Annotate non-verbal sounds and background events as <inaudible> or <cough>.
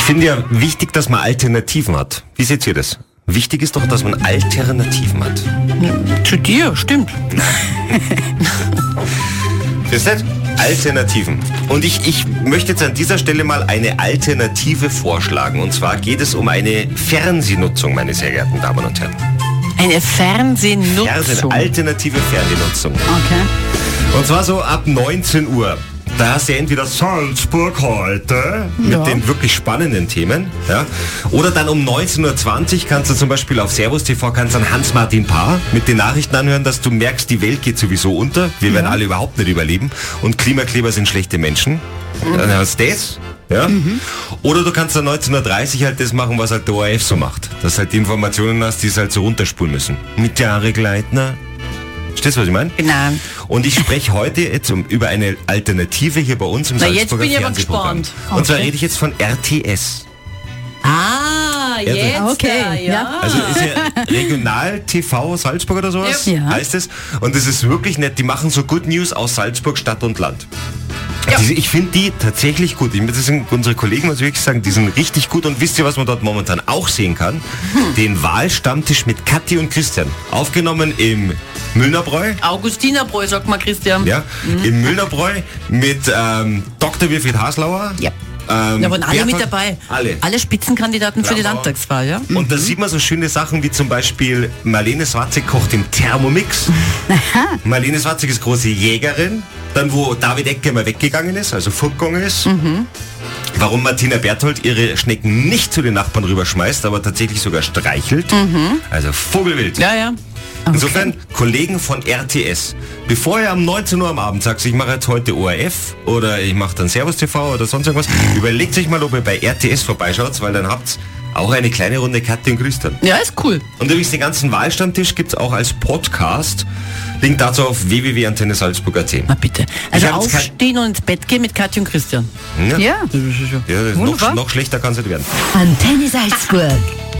Ich finde ja wichtig, dass man Alternativen hat. Wie seht ihr das? Wichtig ist doch, dass man Alternativen hat. Zu dir, stimmt. <laughs> Wisst ihr? Alternativen. Und ich, ich möchte jetzt an dieser Stelle mal eine Alternative vorschlagen. Und zwar geht es um eine Fernsehnutzung, meine sehr geehrten Damen und Herren. Eine Fernsehnutzung. Fernsehen, alternative Fernsehnutzung. Okay. Und zwar so ab 19 Uhr. Da hast du entweder Salzburg heute mit Ja. den wirklich spannenden Themen, ja, oder dann um 19.20 Uhr kannst du zum Beispiel auf Servus TV kannst dann Hans-Martin Paar mit den Nachrichten anhören, dass du merkst, die Welt geht sowieso unter, wir werden alle überhaupt nicht überleben und Klimakleber sind schlechte Menschen. Dann hast du das, ja. Oder du kannst dann 19.30 Uhr halt das machen, was halt der ORF so macht. Dass halt die Informationen hast, die es halt so runterspulen müssen. Mit Jahre Gleitner. Verstehst du, was ich meine? Genau. Und ich spreche heute jetzt um, über eine Alternative hier bei uns im Na, jetzt Salzburger bin ich aber Fernsehprogramm. gespannt. Und zwar Okay. rede ich jetzt von RTS. Ah, Ja, jetzt. das- Okay, ja. ja. Also ist ja Regional TV Salzburg oder sowas, Ja. heißt es. Und das ist wirklich nett. Die machen so Good News aus Salzburg, Stadt und Land. Diese, ich finde die tatsächlich gut. Ich, sind unsere Kollegen, muss ich wirklich sagen, die sind richtig gut. Und wisst ihr, was man dort momentan auch sehen kann? Hm. <laughs> Den Wahlstammtisch mit Kathi und Christian. Aufgenommen im Müllnerbräu. Augustinerbräu, sagt mal Christian. Ja, Mhm. im Müllnerbräu mit ähm, Dr. Wilfried Haslauer. Ja. Ähm, Da waren alle mit Berthold- dabei. Alle. Alle Spitzenkandidaten für die. Landtagswahl, ja? Und da sieht man so schöne Sachen wie zum Beispiel Marlene Swatzig kocht im Thermomix. <laughs> Marlene Swatzig ist große Jägerin. Dann wo David Ecke mal weggegangen ist, also fortgegangen ist. Warum Martina Berthold ihre Schnecken nicht zu den Nachbarn rüberschmeißt, aber tatsächlich sogar streichelt. Also Vogelwild. Ja, ja. Insofern, Kollegen von RTS, bevor ihr am 19 Uhr am Abend sagt, ich mache jetzt heute ORF oder ich mache dann Servus TV oder sonst irgendwas, <laughs> überlegt euch mal, ob ihr bei RTS vorbeischaut, weil dann habt auch eine kleine Runde Kathi und Christian. Ja, ist cool. Und übrigens den ganzen Wahlstammtisch gibt es auch als Podcast. Link dazu auf www.antennesalzburg.at. Na bitte. Also aufstehen und ins Bett gehen mit Katja und Christian. Ja, Ja. ja das ist noch, noch schlechter kann es nicht werden. Antenne Salzburg.